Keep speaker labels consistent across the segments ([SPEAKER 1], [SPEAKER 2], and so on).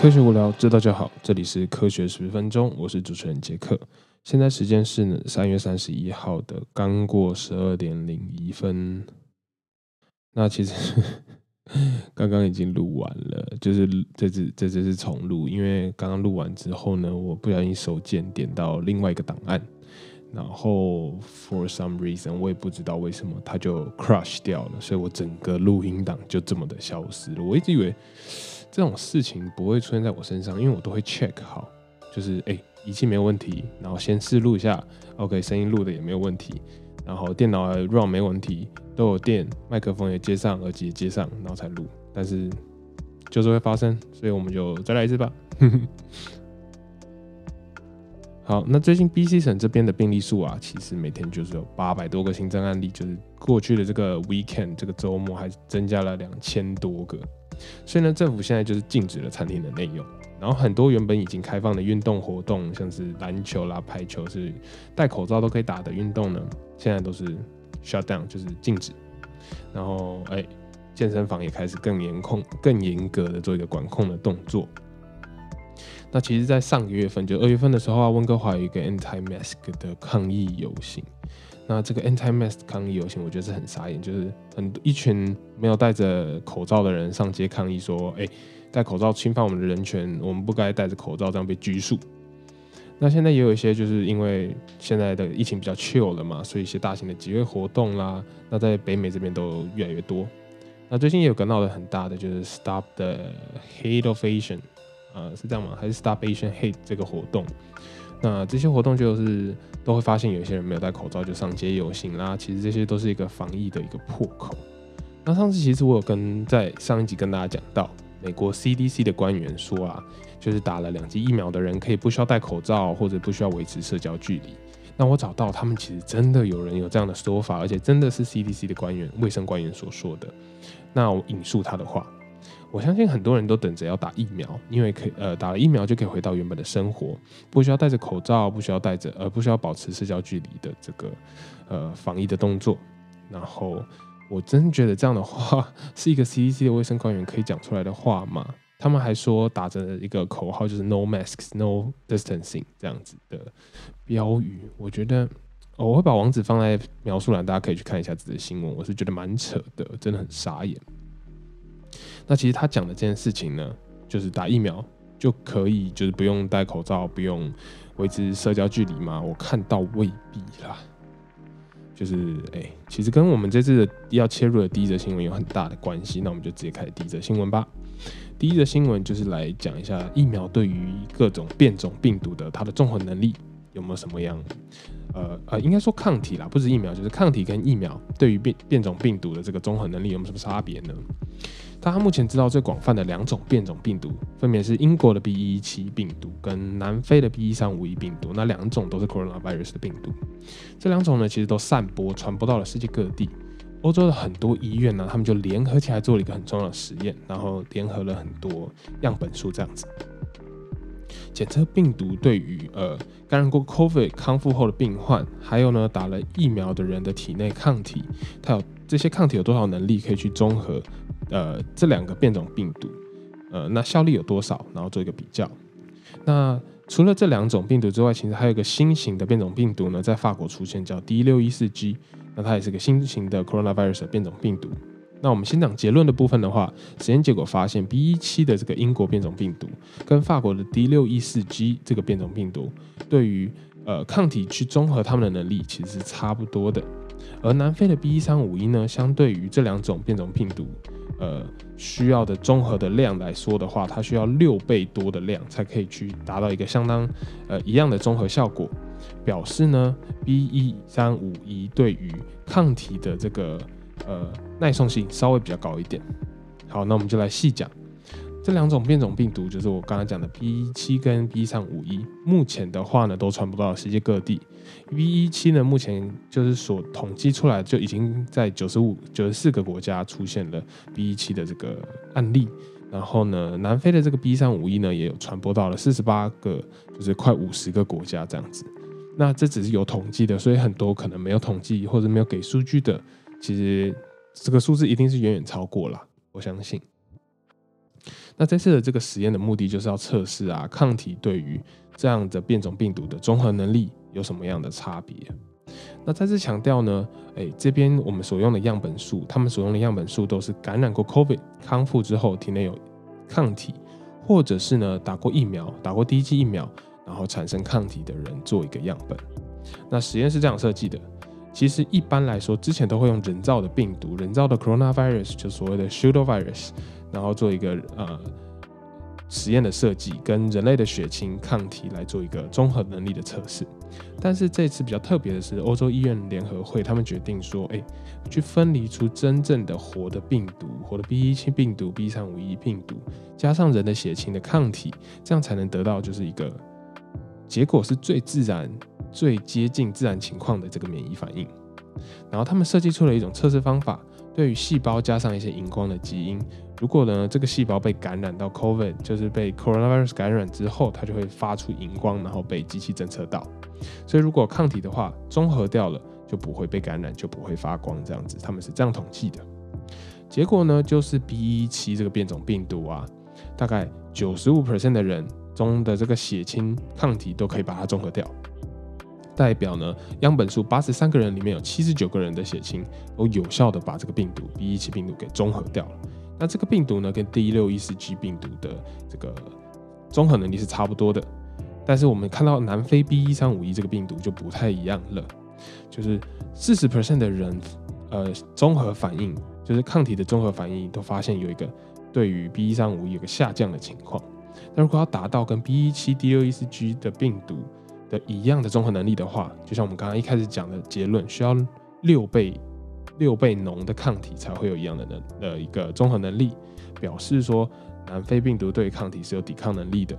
[SPEAKER 1] 科学无聊，知道就好。这里是科学十分钟，我是主持人杰克。现在时间是呢三月三十一号的刚过十二点零一分。那其实 刚刚已经录完了，就是这次这次是重录，因为刚刚录完之后呢，我不小心手贱点到另外一个档案，然后 for some reason 我也不知道为什么它就 crush 掉了，所以我整个录音档就这么的消失了。我一直以为这种事情不会出现在我身上，因为我都会 check 好，就是哎仪器没有问题，然后先试录一下，OK 声音录的也没有问题，然后电脑 run 没问题，都有电，麦克风也接上，耳机也接上，然后才录。但是就是会发生，所以我们就再来一次吧。好，那最近 B C 省这边的病例数啊，其实每天就是有八百多个新增案例，就是过去的这个 weekend 这个周末还增加了两千多个。所以呢，政府现在就是禁止了餐厅的内用，然后很多原本已经开放的运动活动，像是篮球啦、排球，是戴口罩都可以打的运动呢，现在都是 shut down，就是禁止。然后，哎，健身房也开始更严控、更严格的做一个管控的动作。那其实，在上个月份，就二月份的时候啊，温哥华有一个 anti-mask 的抗议游行。那这个 anti-mask 抗议游行，我觉得是很傻眼，就是很一群没有戴着口罩的人上街抗议，说：“哎，戴口罩侵犯我们的人权，我们不该戴着口罩这样被拘束。”那现在也有一些，就是因为现在的疫情比较 chill 了嘛，所以一些大型的集会活动啦，那在北美这边都越来越多。那最近也有个闹得很大的，就是 Stop the Hate of Asian，啊，是这样吗？还是 Stop Asian Hate 这个活动？那这些活动就是都会发现有一些人没有戴口罩就上街游行啦，其实这些都是一个防疫的一个破口。那上次其实我有跟在上一集跟大家讲到，美国 CDC 的官员说啊，就是打了两剂疫苗的人可以不需要戴口罩或者不需要维持社交距离。那我找到他们其实真的有人有这样的说法，而且真的是 CDC 的官员、卫生官员所说的。那我引述他的话。我相信很多人都等着要打疫苗，因为可以呃打了疫苗就可以回到原本的生活，不需要戴着口罩，不需要戴着呃不需要保持社交距离的这个呃防疫的动作。然后我真觉得这样的话 是一个 CDC 的卫生官员可以讲出来的话吗？他们还说打着一个口号就是 No masks, No distancing 这样子的标语。我觉得我会把网址放在描述栏，大家可以去看一下这则新闻。我是觉得蛮扯的，真的很傻眼。那其实他讲的这件事情呢，就是打疫苗就可以，就是不用戴口罩，不用维持社交距离吗？我看到未必啦。就是哎，其实跟我们这次的要切入的第一则新闻有很大的关系。那我们就直接开始第一则新闻吧。第一则新闻就是来讲一下疫苗对于各种变种病毒的它的综合能力有没有什么样？呃呃，应该说抗体啦，不是疫苗，就是抗体跟疫苗对于变变种病毒的这个综合能力有没有什么差别呢？大家目前知道最广泛的两种变种病毒，分别是英国的 B.1.1.7 病毒跟南非的 B.1.3.5.1 病毒。那两种都是 coronavirus 的病毒。这两种呢，其实都散播传播到了世界各地。欧洲的很多医院呢，他们就联合起来做了一个很重要的实验，然后联合了很多样本数，这样子检测病毒对于呃感染过 COVID 康复后的病患，还有呢打了疫苗的人的体内抗体，它有这些抗体有多少能力可以去综合。呃，这两个变种病毒，呃，那效力有多少？然后做一个比较。那除了这两种病毒之外，其实还有一个新型的变种病毒呢，在法国出现，叫 D 六一四 G。那它也是个新型的 coronavirus 变种病毒。那我们先讲结论的部分的话，实验结果发现 B 一七的这个英国变种病毒跟法国的 D 六一四 G 这个变种病毒，对于呃抗体去综合它们的能力其实是差不多的。而南非的 B 一三五一呢，相对于这两种变种病毒。呃，需要的综合的量来说的话，它需要六倍多的量才可以去达到一个相当呃一样的综合效果。表示呢，B 一三五一对于抗体的这个呃耐受性稍微比较高一点。好，那我们就来细讲。这两种变种病毒就是我刚才讲的 B 一七跟 B 三五一，目前的话呢都传播到世界各地。B 一七呢，目前就是所统计出来就已经在九十五、九十四个国家出现了 B 一七的这个案例。然后呢，南非的这个 B 三五一呢，也有传播到了四十八个，就是快五十个国家这样子。那这只是有统计的，所以很多可能没有统计或者没有给数据的，其实这个数字一定是远远超过了，我相信。那这次的这个实验的目的就是要测试啊，抗体对于这样的变种病毒的综合能力有什么样的差别？那再次强调呢，诶，这边我们所用的样本数，他们所用的样本数都是感染过 COVID 康复之后体内有抗体，或者是呢打过疫苗、打过第一剂疫苗，然后产生抗体的人做一个样本。那实验是这样设计的。其实一般来说，之前都会用人造的病毒，人造的 coronavirus，就所谓的 pseudovirus，然后做一个呃实验的设计，跟人类的血清抗体来做一个综合能力的测试。但是这次比较特别的是，欧洲医院联合会他们决定说，哎，去分离出真正的活的病毒，活的 B 一七病毒、B 三五一病毒，加上人的血清的抗体，这样才能得到就是一个结果是最自然。最接近自然情况的这个免疫反应，然后他们设计出了一种测试方法，对于细胞加上一些荧光的基因，如果呢这个细胞被感染到 COVID，就是被 coronavirus 感染之后，它就会发出荧光，然后被机器侦测到。所以如果抗体的话，综合掉了就不会被感染，就不会发光这样子。他们是这样统计的。结果呢，就是 B.1.7 这个变种病毒啊，大概九十五 percent 的人中的这个血清抗体都可以把它综合掉。代表呢，样本数八十三个人里面有七十九个人的血清都有效的把这个病毒 B 一七病毒给中和掉了。那这个病毒呢，跟 D 六一四 G 病毒的这个综合能力是差不多的。但是我们看到南非 B 一三五一这个病毒就不太一样了，就是四十 percent 的人，呃，综合反应就是抗体的综合反应都发现有一个对于 B 一三五一有个下降的情况。那如果要达到跟 B 一七 D 六一四 G 的病毒，的一样的综合能力的话，就像我们刚刚一开始讲的结论，需要六倍六倍浓的抗体才会有一样的能的一个综合能力，表示说南非病毒对抗体是有抵抗能力的。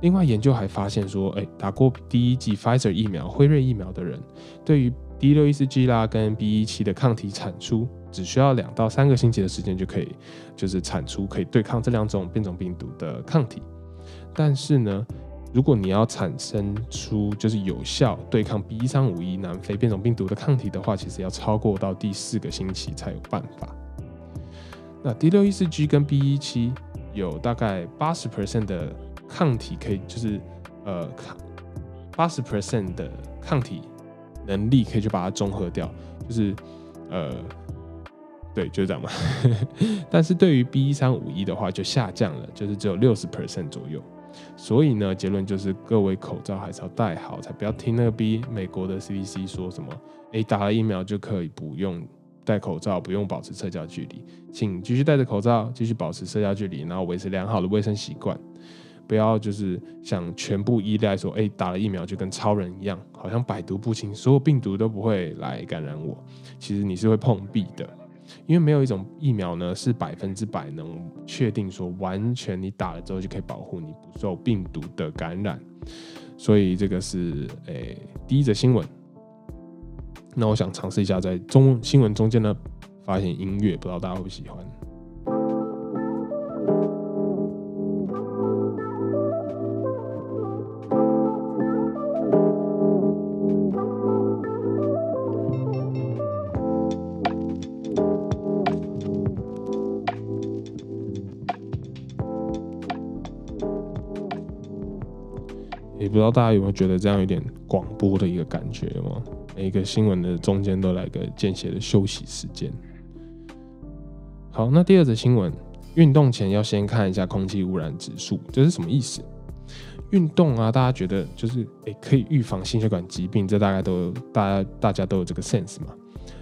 [SPEAKER 1] 另外研究还发现说，哎，打过第一剂 Pfizer 疫苗、辉瑞疫苗的人，对于 D 六一四 G 啦跟 B 一七的抗体产出，只需要两到三个星期的时间就可以，就是产出可以对抗这两种变种病毒的抗体。但是呢？如果你要产生出就是有效对抗 B 三五一南非变种病毒的抗体的话，其实要超过到第四个星期才有办法。那 D 六一四 G 跟 B 一七有大概八十 percent 的抗体可以，就是呃抗八十 percent 的抗体能力可以去把它中和掉，就是呃对，就是这样嘛。但是对于 B 三五一的话就下降了，就是只有六十 percent 左右。所以呢，结论就是各位口罩还是要戴好，才不要听那个 B 美国的 CDC 说什么，哎，打了疫苗就可以不用戴口罩，不用保持社交距离，请继续戴着口罩，继续保持社交距离，然后维持良好的卫生习惯，不要就是想全部依赖说，哎，打了疫苗就跟超人一样，好像百毒不侵，所有病毒都不会来感染我，其实你是会碰壁的。因为没有一种疫苗呢是百分之百能确定说完全你打了之后就可以保护你不受病毒的感染，所以这个是诶第一则新闻。那我想尝试一下在中新闻中间呢发现音乐，不知道大家会不会喜欢。知道大家有没有觉得这样有点广播的一个感觉吗？每一个新闻的中间都来个间歇的休息时间。好，那第二则新闻，运动前要先看一下空气污染指数，这是什么意思？运动啊，大家觉得就是诶可以预防心血管疾病，这大概都大家大家都有这个 sense 嘛。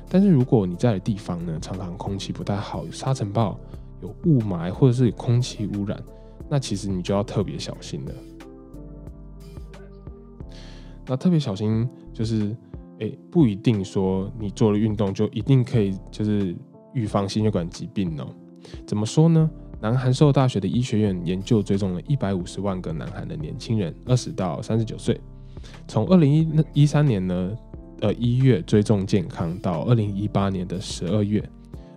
[SPEAKER 1] 但是如果你在的地方呢，常常空气不太好，有沙尘暴、有雾霾或者是有空气污染，那其实你就要特别小心了。那特别小心，就是诶，不一定说你做了运动就一定可以，就是预防心血管疾病哦。怎么说呢？南韩寿大学的医学院研究追踪了一百五十万个南韩的年轻人，二十到三十九岁，从二零一一三年呢，呃一月追踪健康到二零一八年的十二月，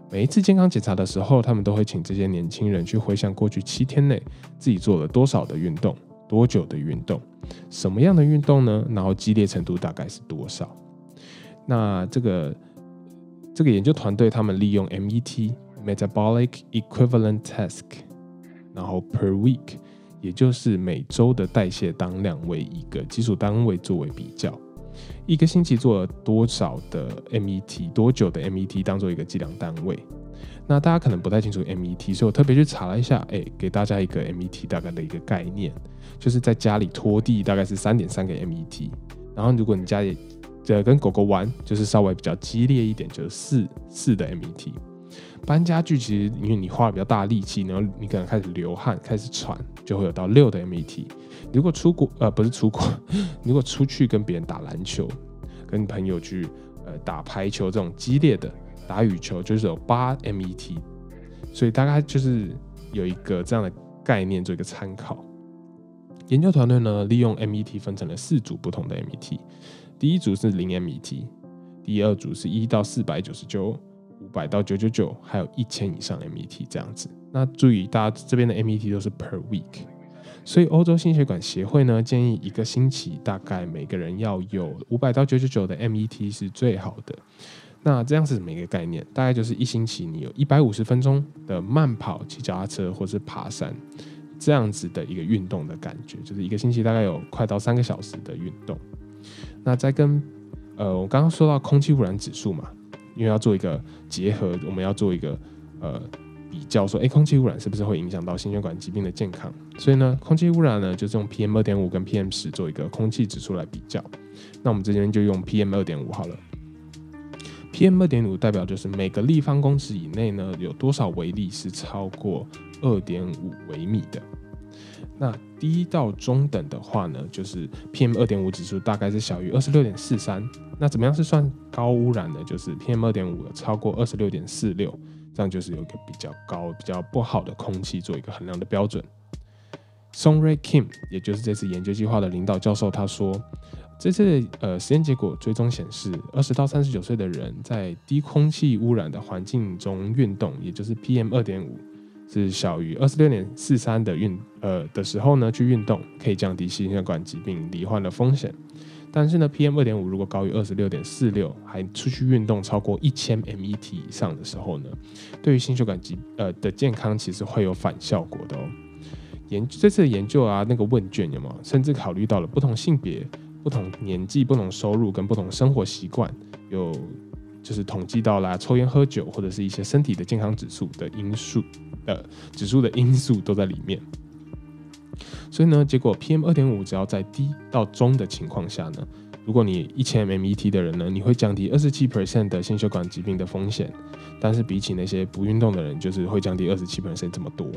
[SPEAKER 1] 每一次健康检查的时候，他们都会请这些年轻人去回想过去七天内自己做了多少的运动。多久的运动？什么样的运动呢？然后激烈程度大概是多少？那这个这个研究团队他们利用 MET（Metabolic Equivalent task) 然后 per week，也就是每周的代谢当量为一个基础单位作为比较。一个星期做了多少的 MET，多久的 MET 当做一个计量单位。那大家可能不太清楚 MET，所以我特别去查了一下，哎，给大家一个 MET 大概的一个概念，就是在家里拖地大概是三点三个 MET，然后如果你家里呃跟狗狗玩，就是稍微比较激烈一点，就是四四的 MET。搬家具其实因为你花了比较大力气，然后你可能开始流汗、开始喘，就会有到六的 MET。如果出国呃不是出国，如果出去跟别人打篮球，跟朋友去呃打排球这种激烈的。打羽球就是有八 MET，所以大概就是有一个这样的概念做一个参考。研究团队呢，利用 MET 分成了四组不同的 MET，第一组是零 MET，第二组是一到四百九十九、五百到九九九，还有一千以上 MET 这样子。那注意，大家这边的 MET 都是 per week，所以欧洲心血管协会呢建议一个星期大概每个人要有五百到九九九的 MET 是最好的。那这样是什么一个概念，大概就是一星期你有一百五十分钟的慢跑、骑脚踏车或是爬山这样子的一个运动的感觉，就是一个星期大概有快到三个小时的运动。那再跟呃，我刚刚说到空气污染指数嘛，因为要做一个结合，我们要做一个呃比较，说哎，空气污染是不是会影响到心血管疾病的健康？所以呢，空气污染呢就是用 PM 二点五跟 PM 十做一个空气指数来比较。那我们这边就用 PM 二点五好了。PM 二点五代表就是每个立方公尺以内呢，有多少微粒是超过二点五微米的。那低到中等的话呢，就是 PM 二点五指数大概是小于二十六点四三。那怎么样是算高污染呢？就是 PM 二点五超过二十六点四六，这样就是有一个比较高、比较不好的空气做一个衡量的标准。Song Ray Kim，也就是这次研究计划的领导教授，他说。这次呃实验结果追踪显示，二十到三十九岁的人在低空气污染的环境中运动，也就是 PM 二点五是小于二十六点四三的运呃的时候呢，去运动可以降低心血管疾病罹患的风险。但是呢，PM 二点五如果高于二十六点四六，还出去运动超过一千 MET 以上的时候呢，对于心血管疾呃的健康其实会有反效果的哦。研这次的研究啊，那个问卷有没有甚至考虑到了不同性别？不同年纪、不同收入跟不同生活习惯，有就是统计到啦，抽烟、喝酒或者是一些身体的健康指数的因素，的，指数的因素都在里面。所以呢，结果 PM 二点五只要在低到中的情况下呢，如果你一千 MET 的人呢，你会降低二十七 percent 的心血管疾病的风险。但是比起那些不运动的人，就是会降低二十七 percent 这么多。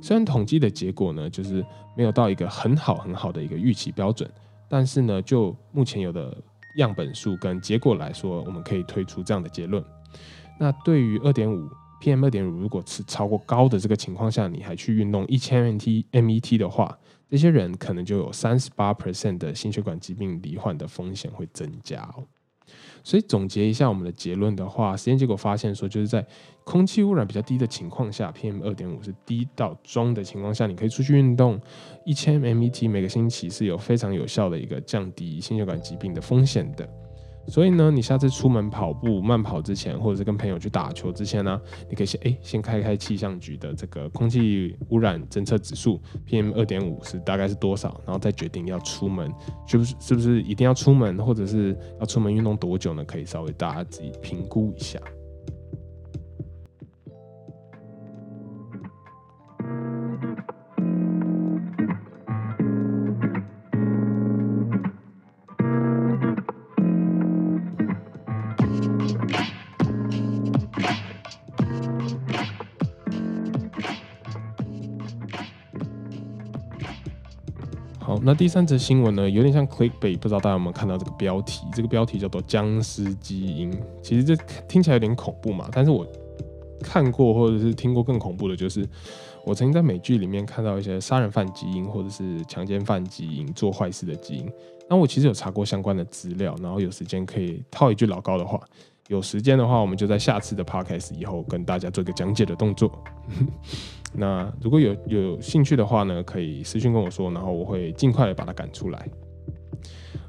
[SPEAKER 1] 虽然统计的结果呢，就是没有到一个很好很好的一个预期标准。但是呢，就目前有的样本数跟结果来说，我们可以推出这样的结论。那对于二点五 PM 二点五，如果是超过高的这个情况下，你还去运动一千 mt MET 的话，这些人可能就有三十八 percent 的心血管疾病罹患的风险会增加哦。所以总结一下我们的结论的话，实验结果发现说，就是在空气污染比较低的情况下，PM 二点五是低到中的情况下，你可以出去运动，一千 MET 每个星期是有非常有效的一个降低心血管疾病的风险的。所以呢，你下次出门跑步、慢跑之前，或者是跟朋友去打球之前呢，你可以先哎，先开开气象局的这个空气污染侦测指数 PM 二点五是大概是多少，然后再决定要出门，是不是是不是一定要出门，或者是要出门运动多久呢？可以稍微大家自己评估一下。那第三则新闻呢，有点像 clickbait，不知道大家有没有看到这个标题？这个标题叫做“僵尸基因”。其实这听起来有点恐怖嘛，但是我看过或者是听过更恐怖的，就是我曾经在美剧里面看到一些杀人犯基因或者是强奸犯基因、做坏事的基因。那我其实有查过相关的资料，然后有时间可以套一句老高的话：有时间的话，我们就在下次的 podcast 以后跟大家做一个讲解的动作。那如果有有兴趣的话呢，可以私信跟我说，然后我会尽快的把它赶出来。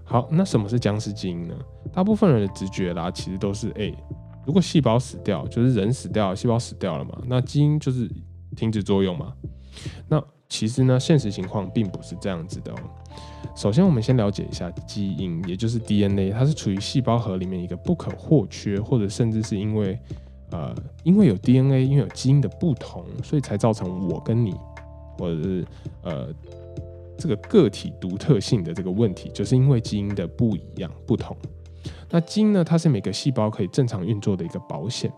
[SPEAKER 1] 好，那什么是僵尸基因呢？大部分人的直觉啦，其实都是哎，如果细胞死掉，就是人死掉，细胞死掉了嘛，那基因就是停止作用嘛。那其实呢，现实情况并不是这样子的哦。首先，我们先了解一下基因，也就是 DNA，它是处于细胞核里面一个不可或缺，或者甚至是因为呃，因为有 DNA，因为有基因的不同，所以才造成我跟你，或者是呃这个个体独特性的这个问题，就是因为基因的不一样、不同。那基因呢，它是每个细胞可以正常运作的一个保险。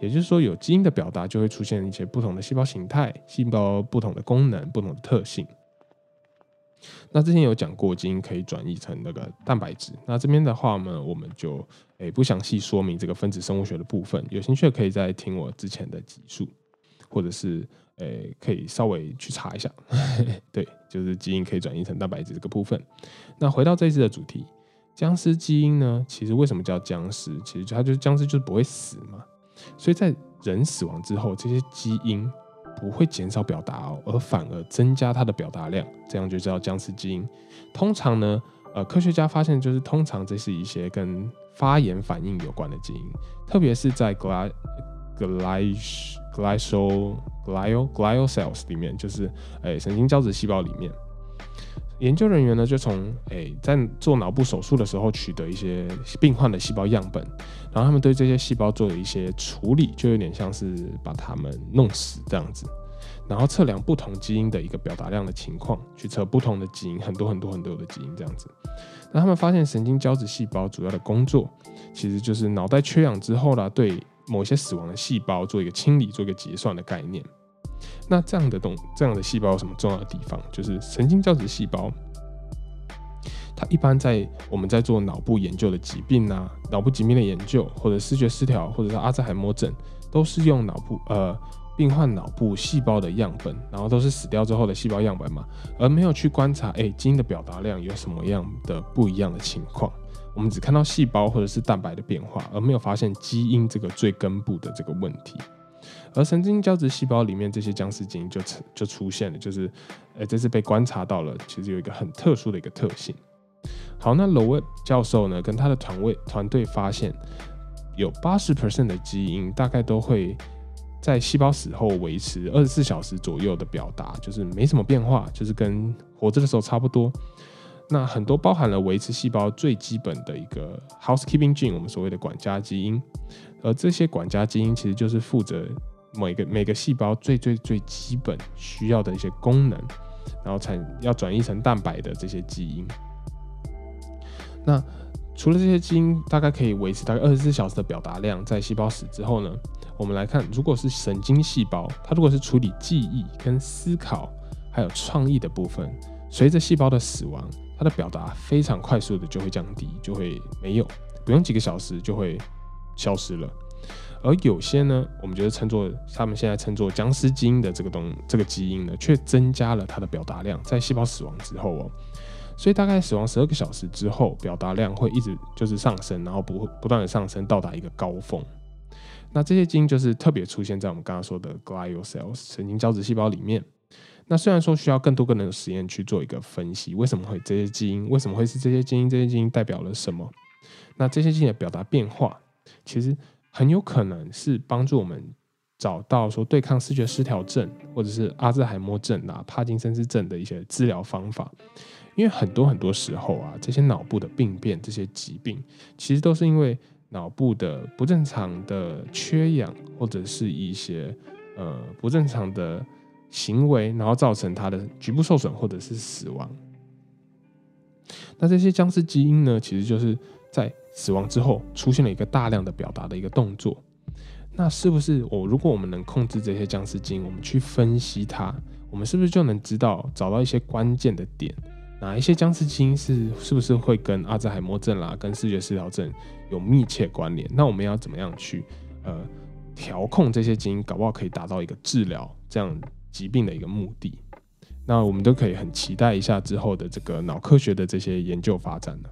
[SPEAKER 1] 也就是说，有基因的表达，就会出现一些不同的细胞形态、细胞不同的功能、不同的特性。那之前有讲过，基因可以转译成那个蛋白质。那这边的话呢，我们就诶不详细说明这个分子生物学的部分。有兴趣可以再听我之前的集数，或者是诶可以稍微去查一下。对，就是基因可以转移成蛋白质这个部分。那回到这一次的主题，僵尸基因呢，其实为什么叫僵尸？其实它就是僵尸，就是不会死嘛。所以在人死亡之后，这些基因不会减少表达哦，而反而增加它的表达量，这样就叫僵尸基因。通常呢，呃，科学家发现就是通常这是一些跟发炎反应有关的基因，特别是在 gly gly gly glyol glyol cells 里面，就是诶神经胶质细胞里面。研究人员呢，就从诶在做脑部手术的时候取得一些病患的细胞样本，然后他们对这些细胞做了一些处理，就有点像是把它们弄死这样子，然后测量不同基因的一个表达量的情况，去测不同的基因，很多很多很多的基因这样子。那他们发现神经胶质细胞主要的工作，其实就是脑袋缺氧之后呢，对某些死亡的细胞做一个清理，做一个结算的概念。那这样的东这样的细胞有什么重要的地方？就是神经胶质细胞，它一般在我们在做脑部研究的疾病啊，脑部疾病的研究，或者视觉失调，或者是阿兹海默症，都是用脑部呃病患脑部细胞的样本，然后都是死掉之后的细胞样本嘛，而没有去观察哎基因的表达量有什么样的不一样的情况。我们只看到细胞或者是蛋白的变化，而没有发现基因这个最根部的这个问题。而神经胶质细胞里面这些僵尸基因就就出现了，就是，呃，这次被观察到了，其实有一个很特殊的一个特性。好，那 Lowe 教授呢，跟他的团队团队发现，有八十 percent 的基因大概都会在细胞死后维持二十四小时左右的表达，就是没什么变化，就是跟活着的时候差不多。那很多包含了维持细胞最基本的一个 housekeeping gene，我们所谓的管家基因，而这些管家基因其实就是负责。每个每个细胞最最最基本需要的一些功能，然后才要转移成蛋白的这些基因。那除了这些基因，大概可以维持大概二十四小时的表达量，在细胞死之后呢，我们来看，如果是神经细胞，它如果是处理记忆、跟思考还有创意的部分，随着细胞的死亡，它的表达非常快速的就会降低，就会没有，不用几个小时就会消失了。而有些呢，我们觉得称作他们现在称作僵尸基因的这个东这个基因呢，却增加了它的表达量，在细胞死亡之后哦，所以大概死亡十二个小时之后，表达量会一直就是上升，然后不不断的上升，到达一个高峰。那这些基因就是特别出现在我们刚刚说的 glial cells 神经胶质细胞里面。那虽然说需要更多更多的实验去做一个分析，为什么会这些基因，为什么会是这些基因，这些基因代表了什么？那这些基因的表达变化，其实。很有可能是帮助我们找到说对抗视觉失调症或者是阿兹海默症啊、帕金森氏症的一些治疗方法，因为很多很多时候啊，这些脑部的病变、这些疾病，其实都是因为脑部的不正常的缺氧或者是一些呃不正常的行为，然后造成它的局部受损或者是死亡。那这些僵尸基因呢，其实就是在。死亡之后出现了一个大量的表达的一个动作，那是不是我如果我们能控制这些僵尸基因，我们去分析它，我们是不是就能知道找到一些关键的点，哪一些僵尸基因是是不是会跟阿兹海默症啦、跟视觉失调症有密切关联？那我们要怎么样去呃调控这些基因，搞不好可以达到一个治疗这样疾病的一个目的？那我们都可以很期待一下之后的这个脑科学的这些研究发展呢。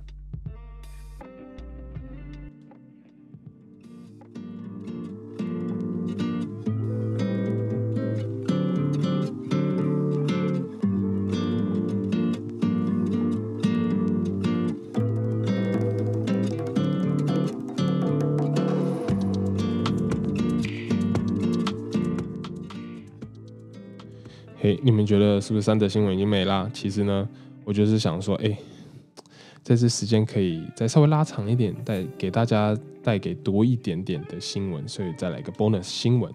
[SPEAKER 1] 嘿，你们觉得是不是三则新闻已经没啦？其实呢，我就是想说，哎，这次时间可以再稍微拉长一点，带给大家带给多一点点的新闻，所以再来一个 bonus 新闻，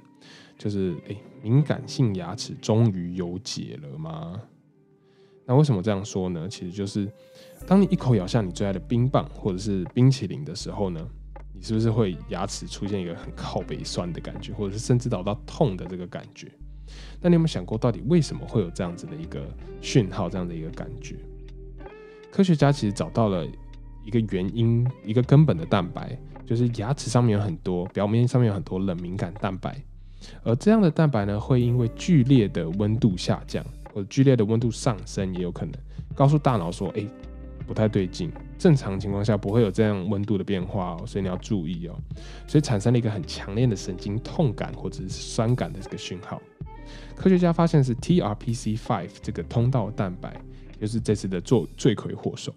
[SPEAKER 1] 就是哎，敏感性牙齿终于有解了吗？那为什么这样说呢？其实就是当你一口咬下你最爱的冰棒或者是冰淇淋的时候呢，你是不是会牙齿出现一个很靠背酸的感觉，或者是甚至导到痛的这个感觉？那你有没有想过，到底为什么会有这样子的一个讯号，这样的一个感觉？科学家其实找到了一个原因，一个根本的蛋白，就是牙齿上面有很多表面上面有很多冷敏感蛋白，而这样的蛋白呢，会因为剧烈的温度下降或者剧烈的温度上升，也有可能告诉大脑说，哎，不太对劲。正常情况下不会有这样温度的变化哦，所以你要注意哦。所以产生了一个很强烈的神经痛感或者是酸感的这个讯号。科学家发现是 TRPC5 这个通道蛋白，就是这次的做罪魁祸首。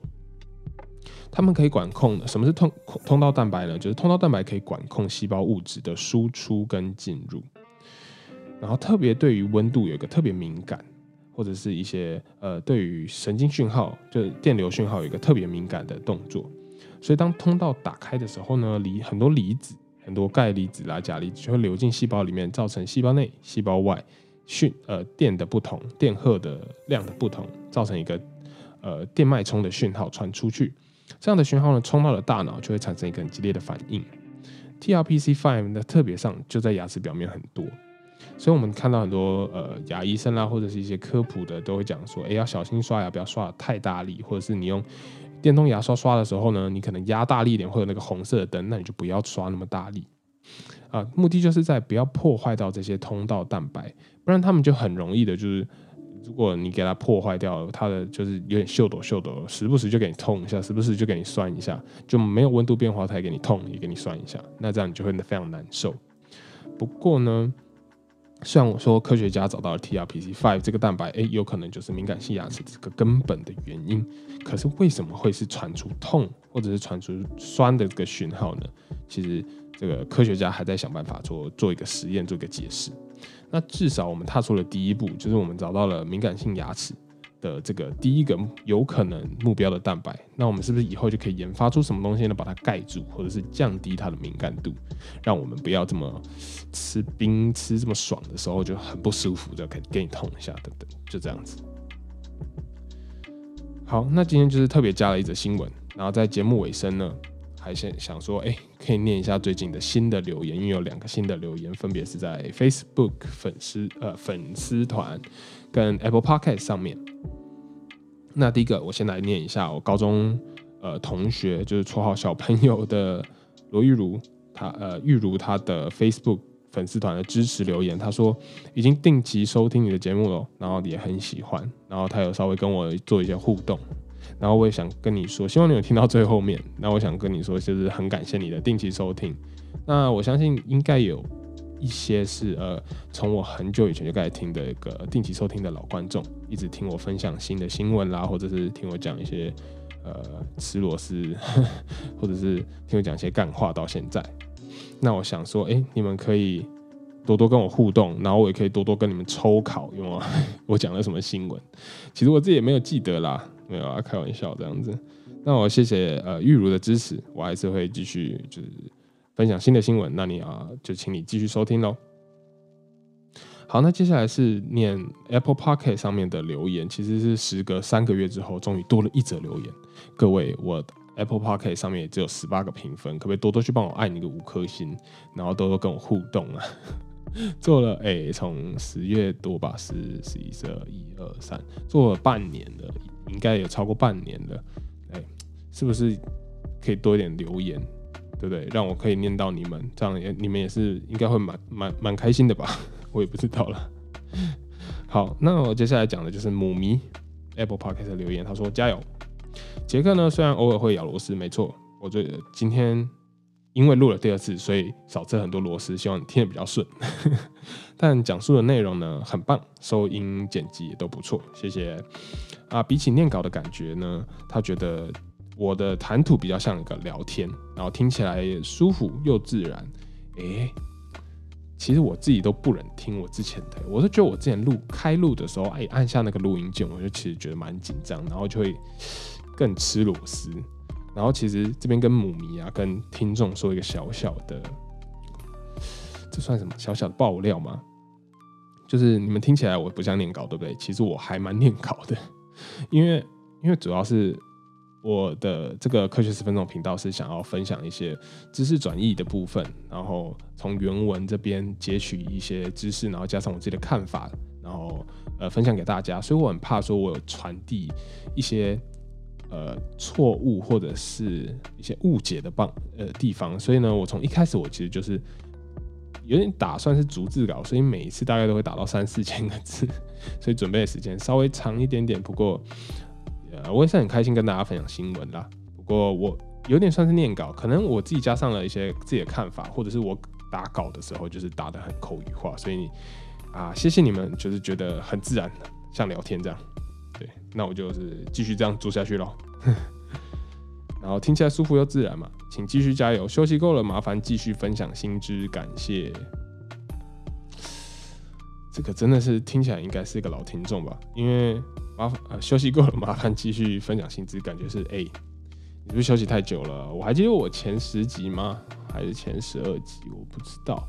[SPEAKER 1] 他们可以管控的，什么是通通道蛋白呢？就是通道蛋白可以管控细胞物质的输出跟进入，然后特别对于温度有一个特别敏感，或者是一些呃对于神经讯号，就是电流讯号有一个特别敏感的动作。所以当通道打开的时候呢，离很多离子。很多钙离子啦、钾离子就会流进细胞里面，造成细胞内、细胞外讯呃电的不同、电荷的量的不同，造成一个呃电脉冲的讯号传出去。这样的讯号呢，冲到了大脑，就会产生一个很激烈的反应。TRPC5 的特别上就在牙齿表面很多，所以我们看到很多呃牙医生啦，或者是一些科普的都会讲说，哎，要小心刷牙，不要刷的太大力，或者是你用。电动牙刷刷的时候呢，你可能压大力一点，会有那个红色的灯，那你就不要刷那么大力啊。目的就是在不要破坏到这些通道蛋白，不然他们就很容易的，就是如果你给它破坏掉，它的就是有点秀抖秀抖，时不时就给你痛一下，时不时就给你酸一下，就没有温度变化，它也给你痛，也给你酸一下，那这样你就会非常难受。不过呢。虽然我说科学家找到了 TRPC5 这个蛋白，哎，有可能就是敏感性牙齿这个根本的原因。可是为什么会是传出痛或者是传出酸的这个讯号呢？其实这个科学家还在想办法做做一个实验，做一个解释。那至少我们踏出了第一步，就是我们找到了敏感性牙齿。的这个第一个有可能目标的蛋白，那我们是不是以后就可以研发出什么东西呢？把它盖住，或者是降低它的敏感度，让我们不要这么吃冰吃这么爽的时候就很不舒服，就可以给你痛一下等等，就这样子。好，那今天就是特别加了一则新闻，然后在节目尾声呢，还想想说，哎，可以念一下最近的新的留言，因为有两个新的留言，分别是在 Facebook 粉丝呃粉丝团跟 Apple Podcast 上面。那第一个，我先来念一下我高中呃同学，就是绰号小朋友的罗玉如，他呃玉如他的 Facebook 粉丝团的支持留言，他说已经定期收听你的节目了，然后也很喜欢，然后他有稍微跟我做一些互动，然后我也想跟你说，希望你有听到最后面，那我想跟你说，就是很感谢你的定期收听，那我相信应该有。一些是呃，从我很久以前就开始听的一个定期收听的老观众，一直听我分享新的新闻啦，或者是听我讲一些呃吃螺丝，或者是听我讲一些干话到现在。那我想说，哎，你们可以多多跟我互动，然后我也可以多多跟你们抽考，因为 我讲了什么新闻，其实我自己也没有记得啦，没有啊，开玩笑这样子。那我谢谢呃玉如的支持，我还是会继续就是。分享新的新闻，那你啊就请你继续收听喽。好，那接下来是念 Apple p o c k e t 上面的留言，其实是时隔三个月之后，终于多了一则留言。各位，我 Apple p o c k e t 上面也只有十八个评分，可不可以多多去帮我按一个五颗星，然后多多跟我互动啊？做了哎，从十月多吧，十、十一、十二、一二三，做了半年了，应该有超过半年了。哎，是不是可以多一点留言？对不对？让我可以念到你们，这样也你们也是应该会蛮蛮蛮开心的吧？我也不知道了。好，那我接下来讲的就是母迷 Apple Podcast 的留言，他说加油。杰克呢，虽然偶尔会咬螺丝，没错，我觉得今天因为录了第二次，所以少吃很多螺丝，希望你听得比较顺。但讲述的内容呢很棒，收音剪辑也都不错，谢谢。啊，比起念稿的感觉呢，他觉得。我的谈吐比较像一个聊天，然后听起来舒服又自然。诶，其实我自己都不忍听我之前的，我是觉得我之前录开录的时候，哎，按下那个录音键，我就其实觉得蛮紧张，然后就会更吃螺丝。然后其实这边跟母迷啊，跟听众说一个小小的，这算什么小小的爆料吗？就是你们听起来我不像念稿，对不对？其实我还蛮念稿的，因为因为主要是。我的这个科学十分钟频道是想要分享一些知识转译的部分，然后从原文这边截取一些知识，然后加上我自己的看法，然后呃分享给大家。所以我很怕说我有传递一些呃错误或者是一些误解的棒呃地方。所以呢，我从一开始我其实就是有点打算是逐字稿，所以每一次大概都会打到三四千个字，所以准备的时间稍微长一点点。不过。我也是很开心跟大家分享新闻啦。不过我有点算是念稿，可能我自己加上了一些自己的看法，或者是我打稿的时候就是打的很口语化，所以啊，谢谢你们，就是觉得很自然，像聊天这样。对，那我就是继续这样做下去咯。然后听起来舒服又自然嘛，请继续加油。休息够了，麻烦继续分享新知，感谢。这个真的是听起来应该是一个老听众吧，因为。麻烦呃休息够了，麻烦继续分享薪资。感觉是哎，你是不是休息太久了？我还记得我前十集吗？还是前十二集？我不知道。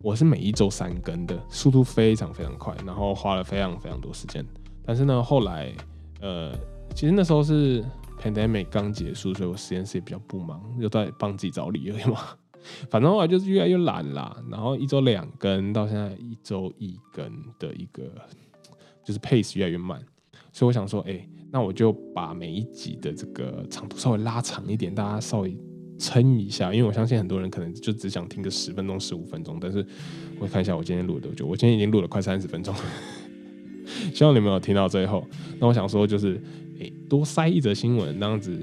[SPEAKER 1] 我是每一周三更的，速度非常非常快，然后花了非常非常多时间。但是呢，后来呃，其实那时候是 pandemic 刚结束，所以我实验室也比较不忙，又在帮自己找理由嘛。反正后来就是越来越懒啦，然后一周两更，到现在一周一更的一个，就是 pace 越来越慢。所以我想说，哎，那我就把每一集的这个长度稍微拉长一点，大家稍微撑一下，因为我相信很多人可能就只想听个十分钟、十五分钟。但是我看一下我今天录的多久，我今天已经录了快三十分钟，希望你们有听到最后。那我想说，就是哎，多塞一则新闻，那样子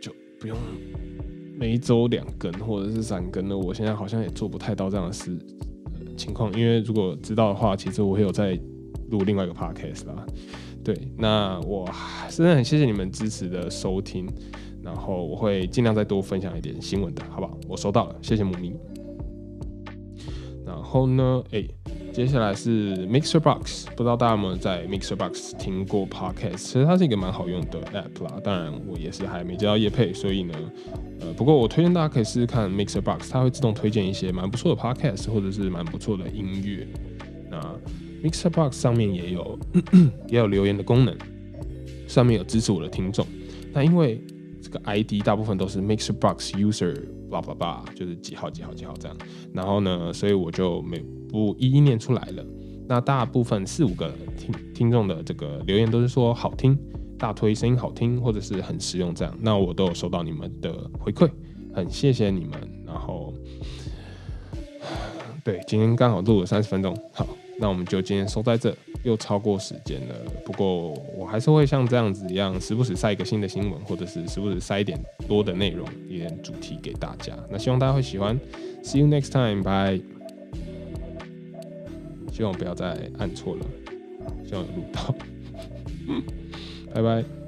[SPEAKER 1] 就不用每一周两更或者是三更了。我现在好像也做不太到这样的事情况，因为如果知道的话，其实我会有在。录另外一个 podcast 啦，对，那我真的很谢谢你们支持的收听，然后我会尽量再多分享一点新闻的，好不好？我收到了，谢谢母咪。然后呢，哎，接下来是 Mixer Box，不知道大家有没有在 Mixer Box 听过 podcast？其实它是一个蛮好用的 app 啦，当然我也是还没接到业配，所以呢，呃，不过我推荐大家可以试试看 Mixer Box，它会自动推荐一些蛮不错的 podcast 或者是蛮不错的音乐，Mixer Box 上面也有 也有留言的功能，上面有支持我的听众。那因为这个 ID 大部分都是 Mixer Box User，叭叭叭，就是几号几号几号这样。然后呢，所以我就没不一一念出来了。那大部分四五个听听众的这个留言都是说好听，大推声音好听，或者是很实用这样。那我都有收到你们的回馈，很谢谢你们。然后，对，今天刚好录了三十分钟，好。那我们就今天收在这，又超过时间了。不过我还是会像这样子一样，时不时塞一个新的新闻，或者是时不时塞一点多的内容、一点主题给大家。那希望大家会喜欢。See you next time, bye。希望不要再按错了，希望有录到。拜拜。